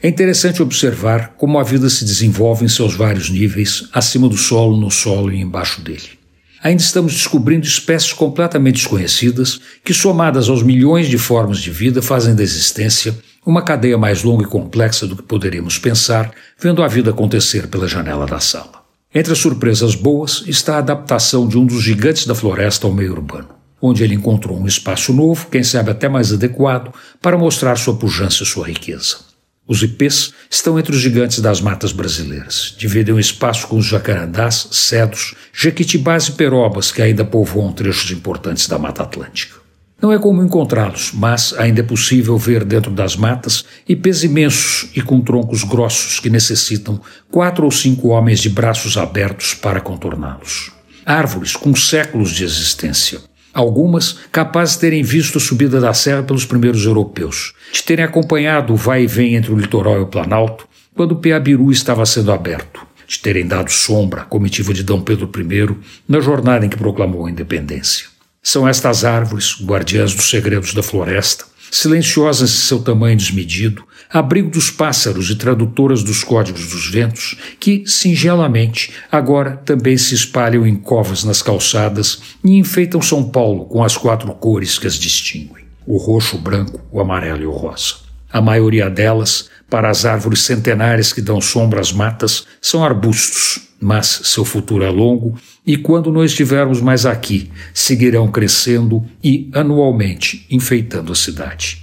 É interessante observar como a vida se desenvolve em seus vários níveis, acima do solo, no solo e embaixo dele. Ainda estamos descobrindo espécies completamente desconhecidas que, somadas aos milhões de formas de vida, fazem da existência uma cadeia mais longa e complexa do que poderíamos pensar vendo a vida acontecer pela janela da sala. Entre as surpresas boas está a adaptação de um dos gigantes da floresta ao meio urbano, onde ele encontrou um espaço novo, quem sabe até mais adequado, para mostrar sua pujança e sua riqueza. Os ipês estão entre os gigantes das matas brasileiras. Dividem espaço com os jacarandás, cedros, jequitibás e perobas que ainda povoam trechos importantes da Mata Atlântica. Não é comum encontrá-los, mas ainda é possível ver dentro das matas ipês imensos e com troncos grossos que necessitam quatro ou cinco homens de braços abertos para contorná-los. Árvores com séculos de existência algumas capazes de terem visto a subida da serra pelos primeiros europeus, de terem acompanhado o vai e vem entre o litoral e o Planalto quando o Peabiru estava sendo aberto, de terem dado sombra à comitiva de D. Pedro I na jornada em que proclamou a independência. São estas árvores, guardiãs dos segredos da floresta, silenciosas em seu tamanho desmedido, abrigo dos pássaros e tradutoras dos códigos dos ventos, que, singelamente, agora também se espalham em covas nas calçadas e enfeitam São Paulo com as quatro cores que as distinguem: o roxo, o branco, o amarelo e o rosa. A maioria delas, para as árvores centenárias que dão sombra às matas, são arbustos, mas seu futuro é longo e quando não estivermos mais aqui, seguirão crescendo e anualmente enfeitando a cidade.